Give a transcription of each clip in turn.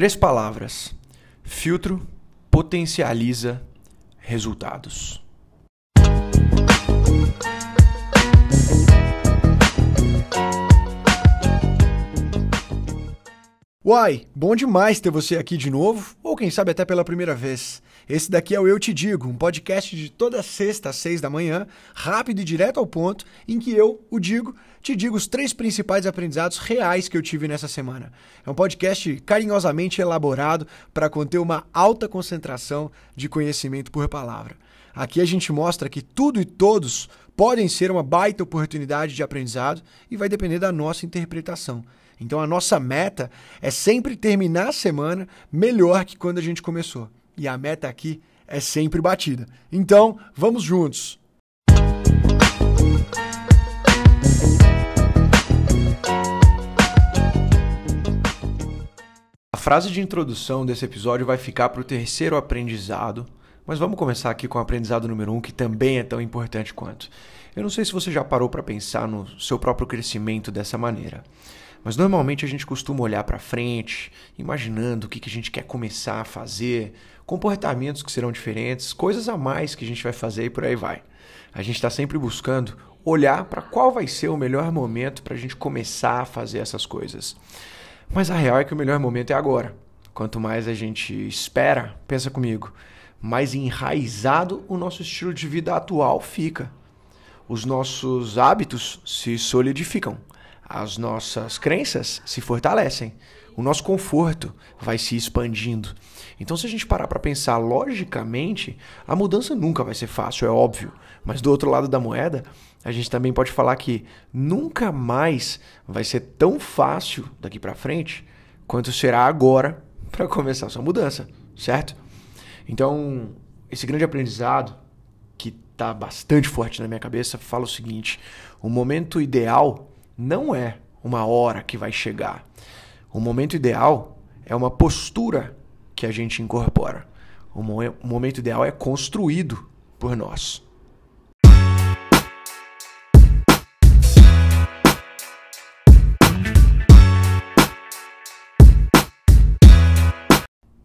Três palavras: filtro, potencializa, resultados. Uai, bom demais ter você aqui de novo, ou quem sabe até pela primeira vez. Esse daqui é o Eu Te Digo, um podcast de toda sexta às seis da manhã, rápido e direto ao ponto, em que eu, o Digo, te digo os três principais aprendizados reais que eu tive nessa semana. É um podcast carinhosamente elaborado para conter uma alta concentração de conhecimento por palavra. Aqui a gente mostra que tudo e todos podem ser uma baita oportunidade de aprendizado e vai depender da nossa interpretação. Então a nossa meta é sempre terminar a semana melhor que quando a gente começou. E a meta aqui é sempre batida. Então, vamos juntos. A frase de introdução desse episódio vai ficar para o terceiro aprendizado, mas vamos começar aqui com o aprendizado número um, que também é tão importante quanto. Eu não sei se você já parou para pensar no seu próprio crescimento dessa maneira. Mas normalmente a gente costuma olhar para frente, imaginando o que, que a gente quer começar a fazer, comportamentos que serão diferentes, coisas a mais que a gente vai fazer e por aí vai. A gente está sempre buscando olhar para qual vai ser o melhor momento para a gente começar a fazer essas coisas. Mas a real é que o melhor momento é agora. Quanto mais a gente espera, pensa comigo, mais enraizado o nosso estilo de vida atual fica. Os nossos hábitos se solidificam as nossas crenças se fortalecem, o nosso conforto vai se expandindo. Então, se a gente parar para pensar logicamente, a mudança nunca vai ser fácil, é óbvio. Mas do outro lado da moeda, a gente também pode falar que nunca mais vai ser tão fácil daqui para frente quanto será agora para começar a sua mudança, certo? Então, esse grande aprendizado que está bastante forte na minha cabeça fala o seguinte: o momento ideal não é uma hora que vai chegar. O momento ideal é uma postura que a gente incorpora. O momento ideal é construído por nós.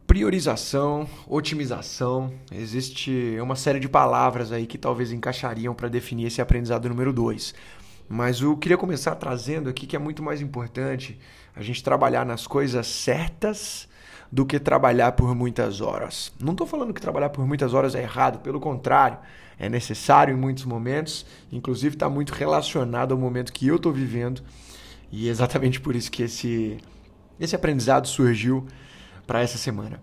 Priorização, otimização, existe uma série de palavras aí que talvez encaixariam para definir esse aprendizado número 2. Mas eu queria começar trazendo aqui que é muito mais importante a gente trabalhar nas coisas certas do que trabalhar por muitas horas. Não estou falando que trabalhar por muitas horas é errado, pelo contrário, é necessário em muitos momentos, inclusive está muito relacionado ao momento que eu estou vivendo e é exatamente por isso que esse, esse aprendizado surgiu para essa semana.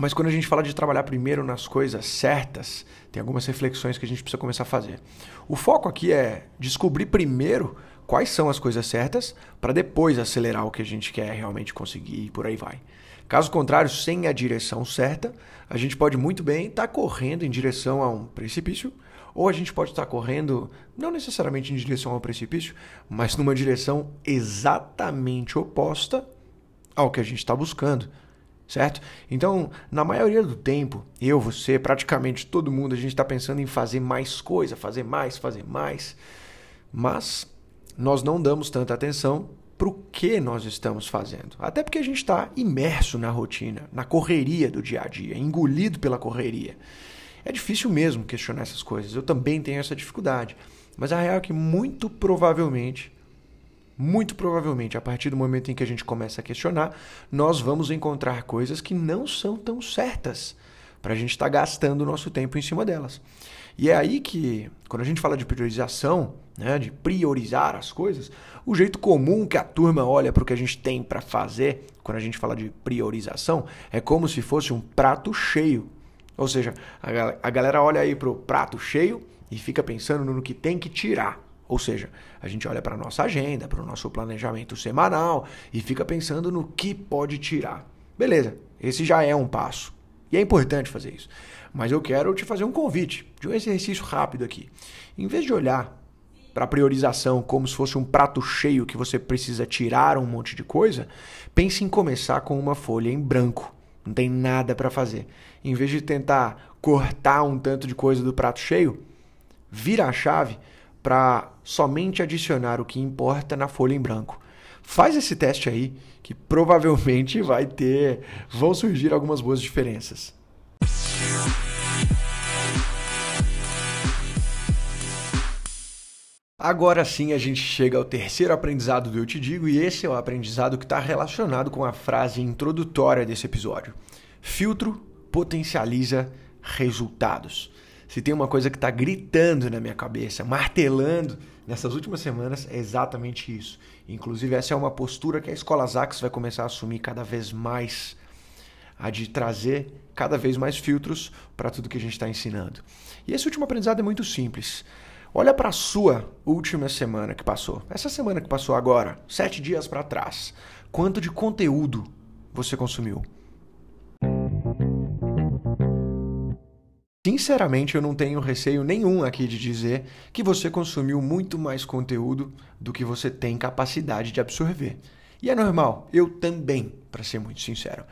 Mas quando a gente fala de trabalhar primeiro nas coisas certas, tem algumas reflexões que a gente precisa começar a fazer. O foco aqui é descobrir primeiro quais são as coisas certas para depois acelerar o que a gente quer realmente conseguir e por aí vai. Caso contrário, sem a direção certa, a gente pode muito bem estar tá correndo em direção a um precipício, ou a gente pode estar tá correndo não necessariamente em direção ao precipício, mas numa direção exatamente oposta ao que a gente está buscando certo? Então, na maioria do tempo, eu, você, praticamente todo mundo, a gente está pensando em fazer mais coisa, fazer mais, fazer mais, mas nós não damos tanta atenção para o que nós estamos fazendo. Até porque a gente está imerso na rotina, na correria do dia a dia, engolido pela correria. É difícil mesmo questionar essas coisas. Eu também tenho essa dificuldade. Mas a real é que muito provavelmente muito provavelmente, a partir do momento em que a gente começa a questionar, nós vamos encontrar coisas que não são tão certas para a gente estar tá gastando o nosso tempo em cima delas. E é aí que, quando a gente fala de priorização, né, de priorizar as coisas, o jeito comum que a turma olha para o que a gente tem para fazer, quando a gente fala de priorização, é como se fosse um prato cheio. Ou seja, a galera olha aí para o prato cheio e fica pensando no que tem que tirar. Ou seja, a gente olha para a nossa agenda, para o nosso planejamento semanal e fica pensando no que pode tirar. Beleza, esse já é um passo. E é importante fazer isso. Mas eu quero te fazer um convite de um exercício rápido aqui. Em vez de olhar para a priorização como se fosse um prato cheio que você precisa tirar um monte de coisa, pense em começar com uma folha em branco. Não tem nada para fazer. Em vez de tentar cortar um tanto de coisa do prato cheio, vira a chave para somente adicionar o que importa na folha em branco. Faz esse teste aí, que provavelmente vai ter, vão surgir algumas boas diferenças. Agora sim a gente chega ao terceiro aprendizado do Eu Te Digo, e esse é o aprendizado que está relacionado com a frase introdutória desse episódio. Filtro potencializa resultados. Se tem uma coisa que está gritando na minha cabeça, martelando nessas últimas semanas, é exatamente isso. Inclusive, essa é uma postura que a Escola Zax vai começar a assumir cada vez mais, a de trazer cada vez mais filtros para tudo que a gente está ensinando. E esse último aprendizado é muito simples. Olha para a sua última semana que passou. Essa semana que passou agora, sete dias para trás. Quanto de conteúdo você consumiu? Sinceramente, eu não tenho receio nenhum aqui de dizer que você consumiu muito mais conteúdo do que você tem capacidade de absorver. E é normal, eu também, para ser muito sincero.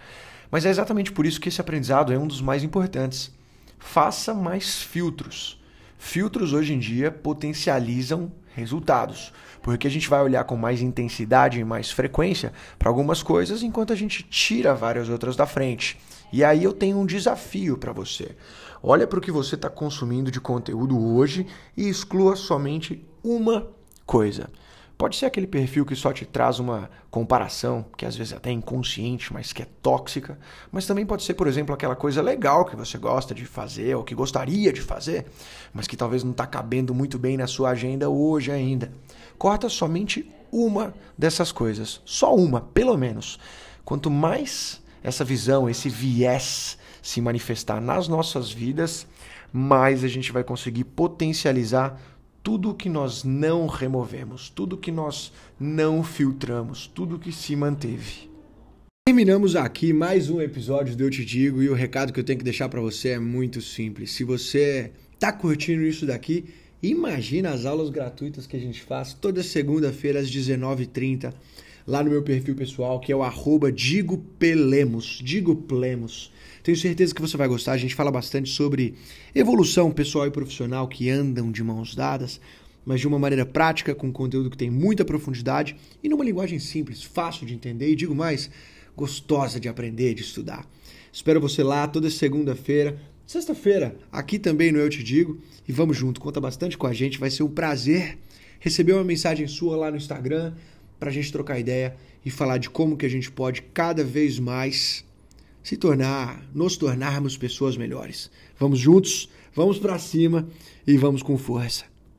Mas é exatamente por isso que esse aprendizado é um dos mais importantes. Faça mais filtros. Filtros hoje em dia potencializam resultados, porque a gente vai olhar com mais intensidade e mais frequência para algumas coisas, enquanto a gente tira várias outras da frente. E aí eu tenho um desafio para você. Olha para o que você está consumindo de conteúdo hoje e exclua somente uma coisa. Pode ser aquele perfil que só te traz uma comparação, que às vezes é até inconsciente, mas que é tóxica. Mas também pode ser, por exemplo, aquela coisa legal que você gosta de fazer ou que gostaria de fazer, mas que talvez não está cabendo muito bem na sua agenda hoje ainda. Corta somente uma dessas coisas. Só uma, pelo menos. Quanto mais essa visão, esse viés se manifestar nas nossas vidas, mais a gente vai conseguir potencializar tudo que nós não removemos, tudo que nós não filtramos, tudo que se manteve. Terminamos aqui mais um episódio do Eu Te Digo e o recado que eu tenho que deixar para você é muito simples. Se você tá curtindo isso daqui, imagina as aulas gratuitas que a gente faz toda segunda-feira às 19h30 lá no meu perfil pessoal, que é o arroba Digo Pelemos, Digo Plemos. Tenho certeza que você vai gostar. A gente fala bastante sobre evolução pessoal e profissional que andam de mãos dadas, mas de uma maneira prática, com conteúdo que tem muita profundidade e numa linguagem simples, fácil de entender e, digo mais, gostosa de aprender, de estudar. Espero você lá toda segunda-feira. Sexta-feira, aqui também no Eu Te Digo. E vamos junto, conta bastante com a gente. Vai ser um prazer receber uma mensagem sua lá no Instagram para a gente trocar ideia e falar de como que a gente pode cada vez mais se tornar, nos tornarmos pessoas melhores. Vamos juntos, vamos para cima e vamos com força.